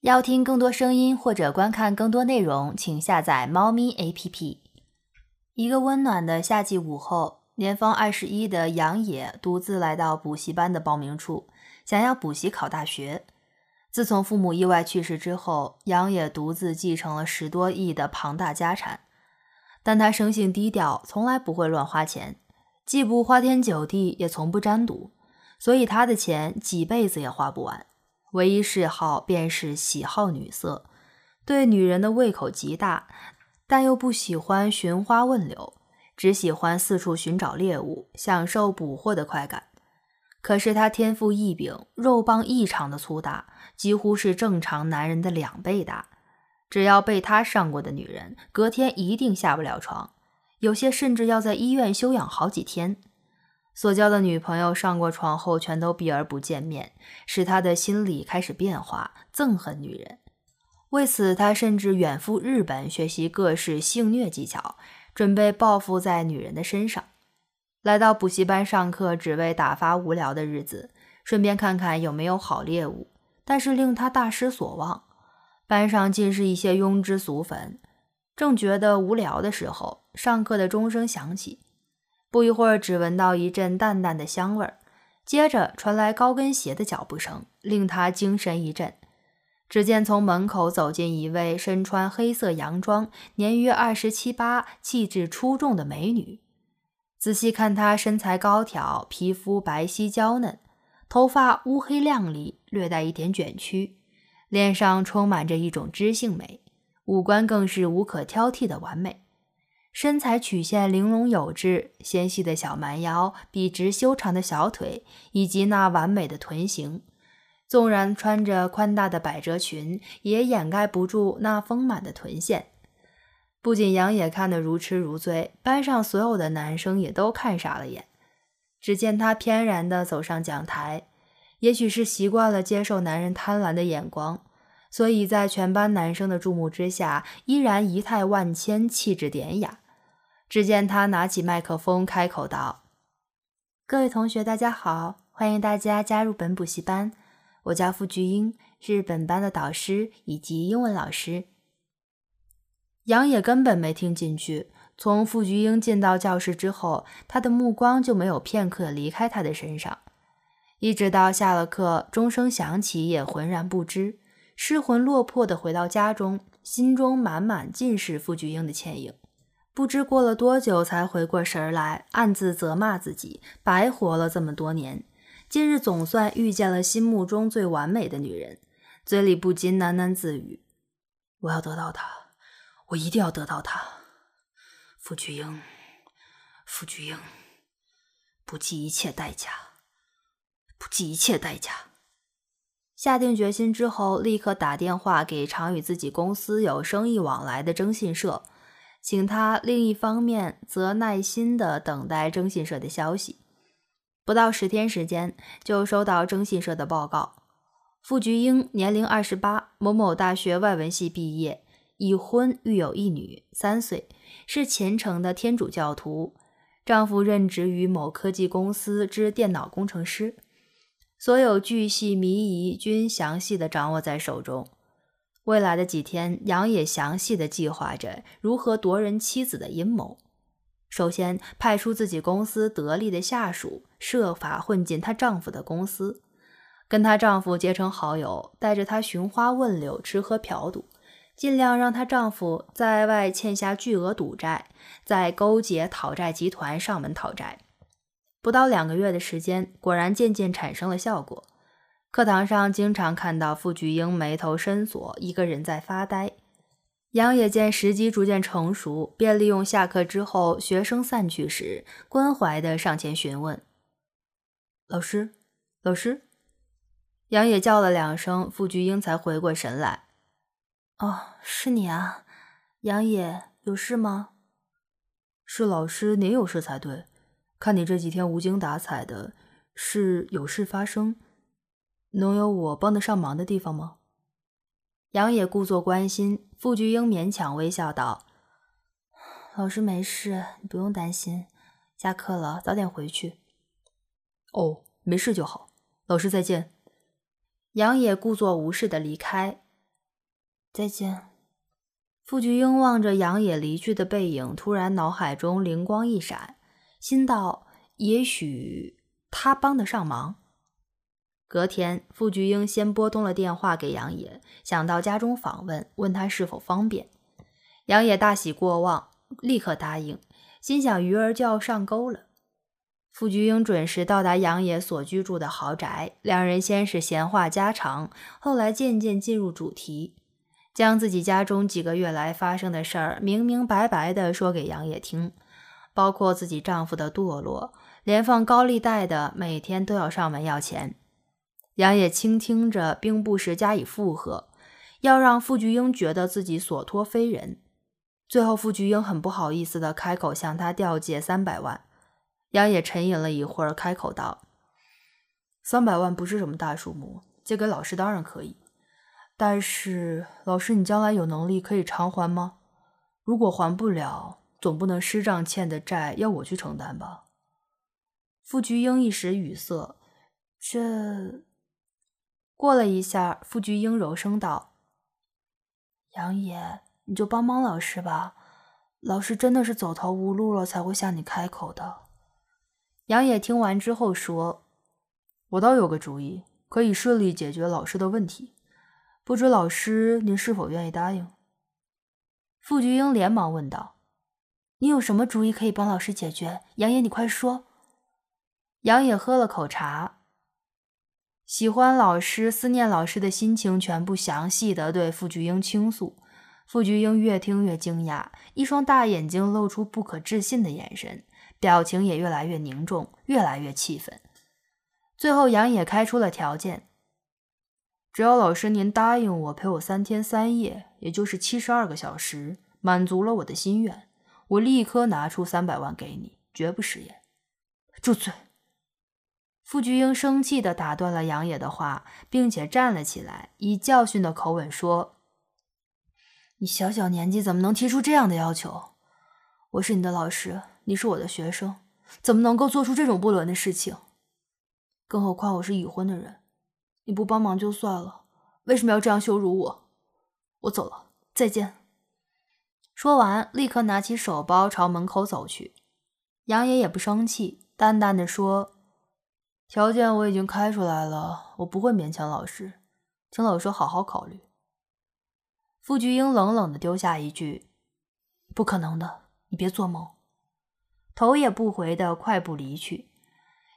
要听更多声音或者观看更多内容，请下载猫咪 APP。一个温暖的夏季午后，年方二十一的杨野独自来到补习班的报名处，想要补习考大学。自从父母意外去世之后，杨野独自继承了十多亿的庞大家产，但他生性低调，从来不会乱花钱，既不花天酒地，也从不沾赌，所以他的钱几辈子也花不完。唯一嗜好便是喜好女色，对女人的胃口极大，但又不喜欢寻花问柳，只喜欢四处寻找猎物，享受捕获的快感。可是他天赋异禀，肉棒异常的粗大，几乎是正常男人的两倍大。只要被他上过的女人，隔天一定下不了床，有些甚至要在医院休养好几天。所交的女朋友上过床后，全都避而不见面，使他的心理开始变化，憎恨女人。为此，他甚至远赴日本学习各式性虐技巧，准备报复在女人的身上。来到补习班上课，只为打发无聊的日子，顺便看看有没有好猎物。但是令他大失所望，班上尽是一些庸脂俗粉。正觉得无聊的时候，上课的钟声响起。不一会儿，只闻到一阵淡淡的香味儿，接着传来高跟鞋的脚步声，令他精神一振。只见从门口走进一位身穿黑色洋装、年约二十七八、气质出众的美女。仔细看她身材高挑，皮肤白皙娇嫩，头发乌黑亮丽，略带一点卷曲，脸上充满着一种知性美，五官更是无可挑剔的完美。身材曲线玲珑有致，纤细的小蛮腰、笔直修长的小腿，以及那完美的臀型，纵然穿着宽大的百褶裙，也掩盖不住那丰满的臀线。不仅杨野看得如痴如醉，班上所有的男生也都看傻了眼。只见他翩然地走上讲台，也许是习惯了接受男人贪婪的眼光。所以在全班男生的注目之下，依然仪态万千，气质典雅。只见他拿起麦克风，开口道：“各位同学，大家好，欢迎大家加入本补习班。我叫付菊英，是本班的导师以及英文老师。”杨野根本没听进去。从付菊英进到教室之后，他的目光就没有片刻离开他的身上，一直到下了课，钟声响起，也浑然不知。失魂落魄地回到家中，心中满满尽是付菊英的倩影。不知过了多久，才回过神来，暗自责骂自己，白活了这么多年。今日总算遇见了心目中最完美的女人，嘴里不禁喃喃自语：“我要得到她，我一定要得到她。”傅菊英，傅菊英，不计一切代价，不计一切代价。下定决心之后，立刻打电话给常与自己公司有生意往来的征信社，请他另一方面则耐心地等待征信社的消息。不到十天时间，就收到征信社的报告：傅菊英年龄二十八，某某大学外文系毕业，已婚，育有一女，三岁，是虔诚的天主教徒，丈夫任职于某科技公司之电脑工程师。所有巨细靡遗均详细的掌握在手中。未来的几天，杨也详细的计划着如何夺人妻子的阴谋。首先，派出自己公司得力的下属，设法混进她丈夫的公司，跟她丈夫结成好友，带着她寻花问柳、吃喝嫖赌，尽量让她丈夫在外欠下巨额赌债，再勾结讨债集团上门讨债。不到两个月的时间，果然渐渐产生了效果。课堂上经常看到傅菊英眉头深锁，一个人在发呆。杨野见时机逐渐成熟，便利用下课之后学生散去时，关怀地上前询问：“老师，老师。”杨野叫了两声，傅菊英才回过神来：“哦，是你啊，杨野，有事吗？是老师，您有事才对。”看你这几天无精打采的，是有事发生？能有我帮得上忙的地方吗？杨野故作关心，傅菊英勉强微笑道：“老师没事，你不用担心。下课了，早点回去。”哦，没事就好。老师再见。杨野故作无视的离开。再见。傅菊英望着杨野离去的背影，突然脑海中灵光一闪，心道：也许他帮得上忙。隔天，傅菊英先拨通了电话给杨野，想到家中访问，问他是否方便。杨野大喜过望，立刻答应，心想鱼儿就要上钩了。傅菊英准时到达杨野所居住的豪宅，两人先是闲话家常，后来渐渐进入主题，将自己家中几个月来发生的事儿明明白白地说给杨野听，包括自己丈夫的堕落，连放高利贷的每天都要上门要钱。杨野倾听着，并不时加以附和，要让傅菊英觉得自己所托非人。最后，傅菊英很不好意思地开口向他调借三百万。杨野沉吟了一会儿，开口道：“三百万不是什么大数目，借给老师当然可以。但是，老师，你将来有能力可以偿还吗？如果还不了，总不能师丈欠的债要我去承担吧？”傅菊英一时语塞。这过了一下，傅菊英柔声道：“杨野，你就帮帮老师吧，老师真的是走投无路了，才会向你开口的。”杨野听完之后说：“我倒有个主意，可以顺利解决老师的问题，不知老师您是否愿意答应？”傅菊英连忙问道：“你有什么主意可以帮老师解决？杨野，你快说。”杨野喝了口茶，喜欢老师、思念老师的心情全部详细的对傅菊英倾诉。傅菊英越听越惊讶，一双大眼睛露出不可置信的眼神。表情也越来越凝重，越来越气愤。最后，杨野开出了条件：只要老师您答应我陪我三天三夜，也就是七十二个小时，满足了我的心愿，我立刻拿出三百万给你，绝不食言。住嘴！傅菊英生气地打断了杨野的话，并且站了起来，以教训的口吻说：“你小小年纪怎么能提出这样的要求？我是你的老师。”你是我的学生，怎么能够做出这种不伦的事情？更何况我是已婚的人，你不帮忙就算了，为什么要这样羞辱我？我走了，再见。说完，立刻拿起手包朝门口走去。杨爷也不生气，淡淡的说：“条件我已经开出来了，我不会勉强老师，请老师好好考虑。”傅菊英冷冷的丢下一句：“不可能的，你别做梦。”头也不回的快步离去，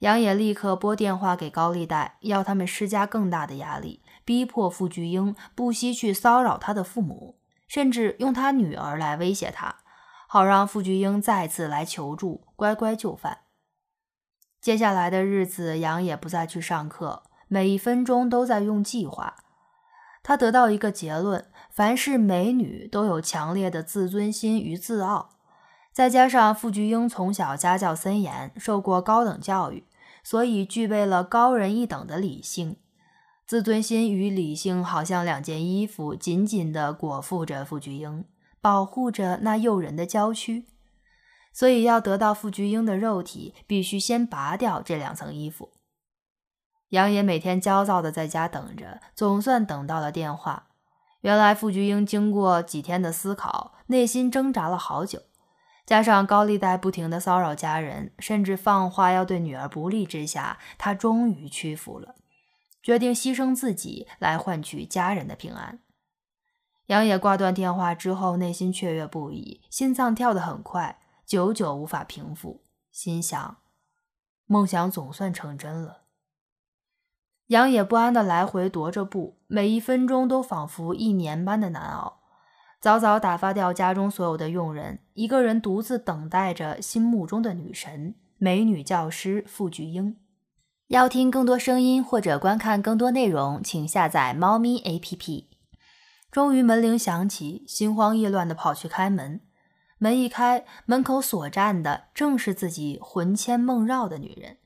杨野立刻拨电话给高利贷，要他们施加更大的压力，逼迫傅菊英不惜去骚扰他的父母，甚至用他女儿来威胁他，好让傅菊英再次来求助，乖乖就范。接下来的日子，杨也不再去上课，每一分钟都在用计划。他得到一个结论：凡是美女都有强烈的自尊心与自傲。再加上傅菊英从小家教森严，受过高等教育，所以具备了高人一等的理性。自尊心与理性好像两件衣服，紧紧地裹缚着傅菊英，保护着那诱人的娇躯。所以要得到傅菊英的肉体，必须先拔掉这两层衣服。杨野每天焦躁地在家等着，总算等到了电话。原来傅菊英经过几天的思考，内心挣扎了好久。加上高利贷不停的骚扰家人，甚至放话要对女儿不利之下，他终于屈服了，决定牺牲自己来换取家人的平安。杨野挂断电话之后，内心雀跃不已，心脏跳得很快，久久无法平复，心想：梦想总算成真了。杨野不安的来回踱着步，每一分钟都仿佛一年般的难熬。早早打发掉家中所有的佣人，一个人独自等待着心目中的女神——美女教师傅菊英。要听更多声音或者观看更多内容，请下载猫咪 APP。终于门铃响起，心慌意乱地跑去开门。门一开，门口所站的正是自己魂牵梦绕的女人。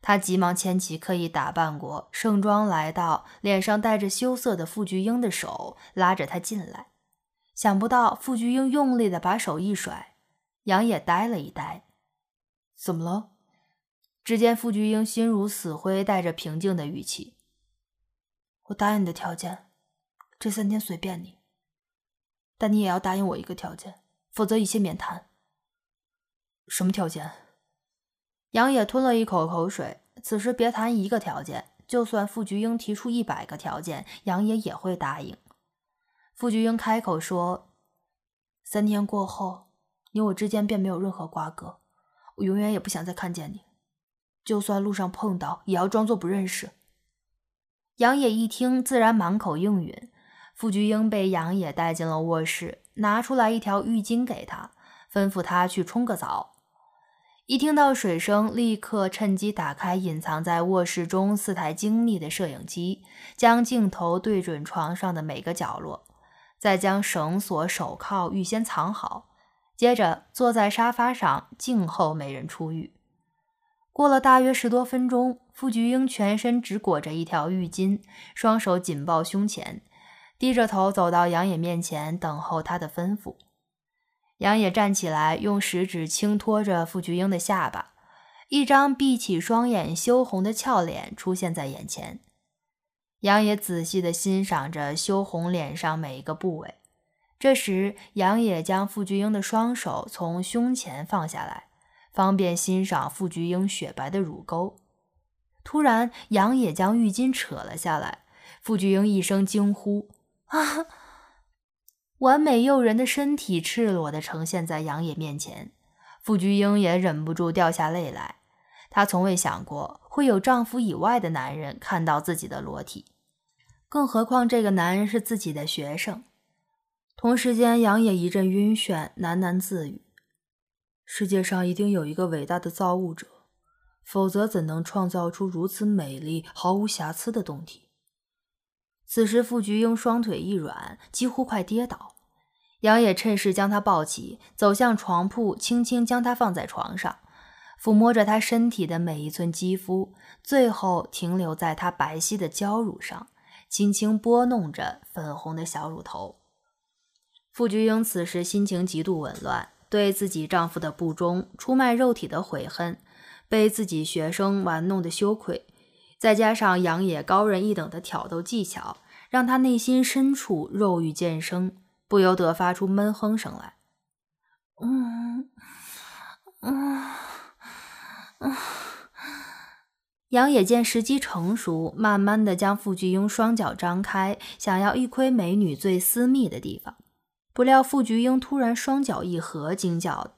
他急忙牵起刻意打扮过、盛装来到、脸上带着羞涩的傅菊英的手，拉着她进来。想不到傅菊英用力的把手一甩，杨野呆了一呆，怎么了？只见傅菊英心如死灰，带着平静的语气：“我答应你的条件，这三天随便你，但你也要答应我一个条件，否则一切免谈。什么条件？杨野吞了一口口水。此时别谈一个条件，就算傅菊英提出一百个条件，杨野也会答应。傅菊英开口说：“三天过后，你我之间便没有任何瓜葛，我永远也不想再看见你。就算路上碰到，也要装作不认识。”杨野一听，自然满口应允。傅菊英被杨野带进了卧室，拿出来一条浴巾给他，吩咐他去冲个澡。一听到水声，立刻趁机打开隐藏在卧室中四台精密的摄影机，将镜头对准床上的每个角落，再将绳索、手铐预先藏好，接着坐在沙发上静候美人出浴。过了大约十多分钟，傅菊英全身只裹着一条浴巾，双手紧抱胸前。低着头走到杨野面前，等候他的吩咐。杨野站起来，用食指轻托着傅菊英的下巴，一张闭起双眼、羞红的俏脸出现在眼前。杨野仔细地欣赏着羞红脸上每一个部位。这时，杨野将傅菊英的双手从胸前放下来，方便欣赏傅菊英雪白的乳沟。突然，杨野将浴巾扯了下来，傅菊英一声惊呼。啊！完美诱人的身体赤裸地呈现在杨野面前，傅菊英也忍不住掉下泪来。她从未想过会有丈夫以外的男人看到自己的裸体，更何况这个男人是自己的学生。同时间，杨野一阵晕眩，喃喃自语：“世界上一定有一个伟大的造物者，否则怎能创造出如此美丽、毫无瑕疵的胴体？”此时，傅菊英双腿一软，几乎快跌倒。杨野趁势将她抱起，走向床铺，轻轻将她放在床上，抚摸着她身体的每一寸肌肤，最后停留在她白皙的娇乳上，轻轻拨弄着粉红的小乳头。傅菊英此时心情极度紊乱，对自己丈夫的不忠、出卖肉体的悔恨，被自己学生玩弄的羞愧。再加上杨野高人一等的挑逗技巧，让他内心深处肉欲渐生，不由得发出闷哼声来。嗯嗯嗯。杨野见时机成熟，慢慢的将傅菊英双脚张开，想要一窥美女最私密的地方。不料傅菊英突然双脚一合，惊叫：“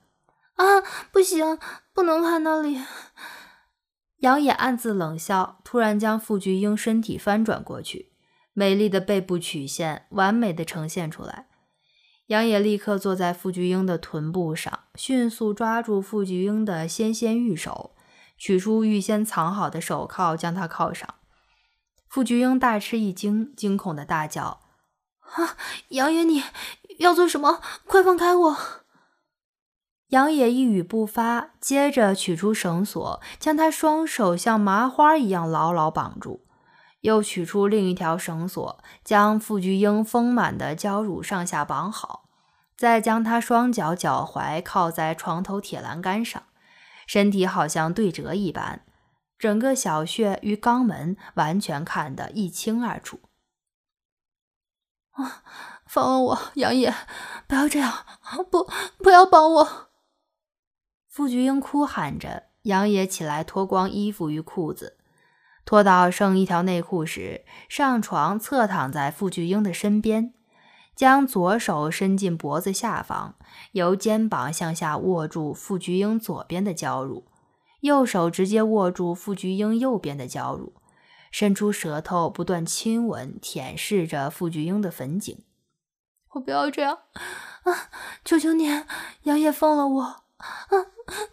啊，不行，不能看那里！”杨野暗自冷笑，突然将傅菊英身体翻转过去，美丽的背部曲线完美的呈现出来。杨野立刻坐在傅菊英的臀部上，迅速抓住傅菊英的纤纤玉手，取出预先藏好的手铐，将她铐上。傅菊英大吃一惊，惊恐的大叫：“啊，杨野，你要做什么？快放开我！”杨野一语不发，接着取出绳索，将他双手像麻花一样牢牢绑住，又取出另一条绳索，将傅菊英丰满的娇乳上下绑好，再将她双脚脚踝靠在床头铁栏杆上，身体好像对折一般，整个小穴与肛门完全看得一清二楚。啊，放了我，杨野，不要这样，不，不要绑我！傅菊英哭喊着，杨野起来脱光衣服与裤子，脱到剩一条内裤时，上床侧躺在傅菊英的身边，将左手伸进脖子下方，由肩膀向下握住傅菊英左边的娇乳，右手直接握住傅菊英右边的娇乳，伸出舌头不断亲吻舔舐着傅菊英的粉颈。我不要这样啊！求求你，杨野放了我啊！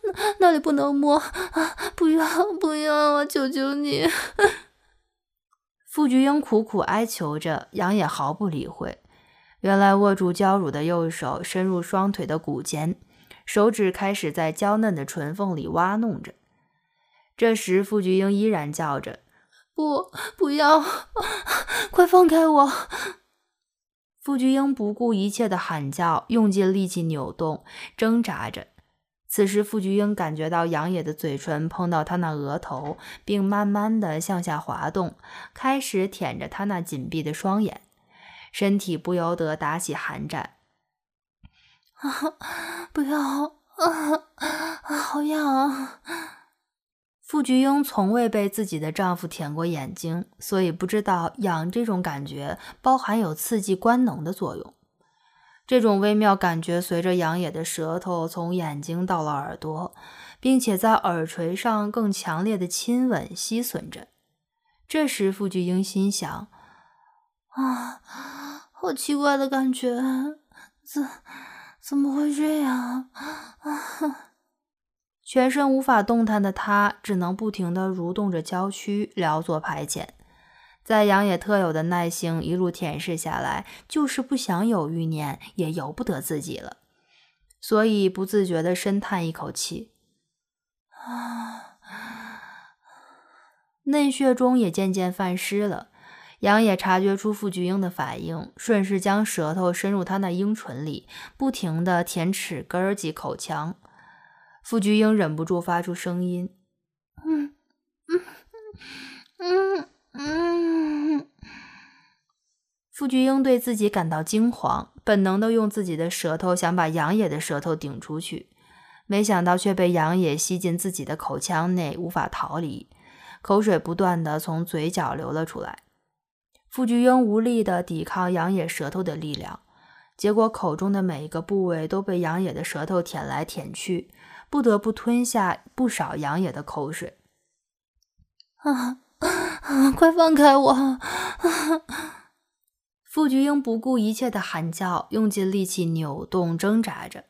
那那里不能摸啊！不要不要啊！求求你！傅菊英苦苦哀求着，杨也毫不理会。原来握住娇乳的右手伸入双腿的骨间，手指开始在娇嫩的唇缝里挖弄着。这时，傅菊英依然叫着：“不，不要！快放开我！”傅菊英不顾一切的喊叫，用尽力气扭动、挣扎着。此时，傅菊英感觉到杨野的嘴唇碰到她那额头，并慢慢的向下滑动，开始舔着她那紧闭的双眼，身体不由得打起寒战。啊，不要！啊，好痒啊！傅菊英从未被自己的丈夫舔过眼睛，所以不知道痒这种感觉包含有刺激官能的作用。这种微妙感觉随着杨野的舌头从眼睛到了耳朵，并且在耳垂上更强烈的亲吻吸吮着。这时，傅菊英心想：啊，好奇怪的感觉，怎怎么会这样？啊！全身无法动弹的他，只能不停地蠕动着娇躯，撩作排遣。在杨野特有的耐性一路舔舐下来，就是不想有欲念，也由不得自己了，所以不自觉地深叹一口气。啊，嫩穴中也渐渐泛湿了。杨野察觉出傅菊英的反应，顺势将舌头伸入她那樱唇里，不停地舔齿根及口腔。傅菊英忍不住发出声音：“嗯嗯嗯。”傅菊英对自己感到惊慌，本能的用自己的舌头想把杨野的舌头顶出去，没想到却被杨野吸进自己的口腔内，无法逃离，口水不断的从嘴角流了出来。傅菊英无力的抵抗杨野舌头的力量，结果口中的每一个部位都被杨野的舌头舔来舔去。不得不吞下不少杨野的口水。啊啊！快放开我！傅菊英不顾一切的喊叫，用尽力气扭动挣扎着。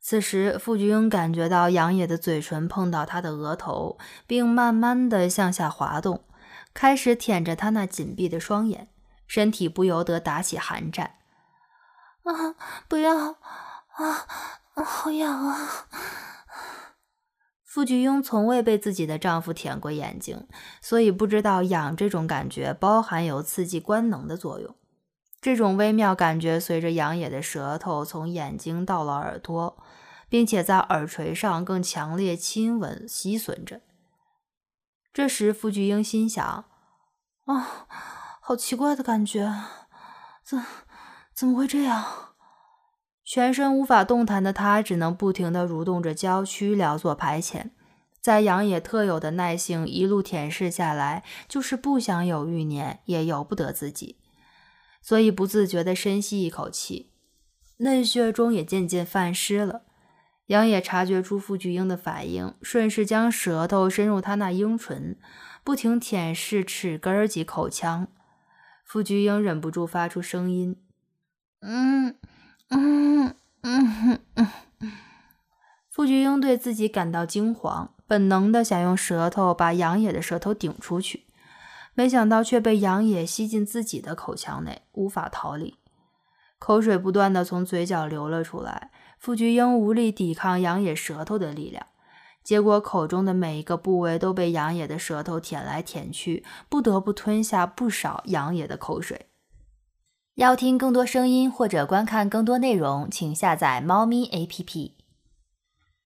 此时，傅菊英感觉到杨野的嘴唇碰到她的额头，并慢慢的向下滑动，开始舔着她那紧闭的双眼，身体不由得打起寒战。啊！不要！啊啊！好痒啊！傅菊英从未被自己的丈夫舔过眼睛，所以不知道痒这种感觉包含有刺激官能的作用。这种微妙感觉随着杨野的舌头从眼睛到了耳朵，并且在耳垂上更强烈亲吻吸吮着。这时，傅菊英心想：“啊，好奇怪的感觉，怎怎么会这样？”全身无法动弹的他，只能不停地蠕动着娇躯，聊作排遣。在杨野特有的耐性一路舔舐下来，就是不想有欲念，也由不得自己，所以不自觉地深吸一口气，嫩穴中也渐渐泛湿了。杨野察觉出傅菊英的反应，顺势将舌头伸入她那樱唇，不停舔舐齿根及口腔。傅菊英忍不住发出声音：“。”嗯嗯嗯，傅菊英对自己感到惊慌，本能的想用舌头把杨野的舌头顶出去，没想到却被杨野吸进自己的口腔内，无法逃离，口水不断的从嘴角流了出来。傅菊英无力抵抗杨野舌头的力量，结果口中的每一个部位都被杨野的舌头舔来舔去，不得不吞下不少杨野的口水。要听更多声音或者观看更多内容，请下载猫咪 APP。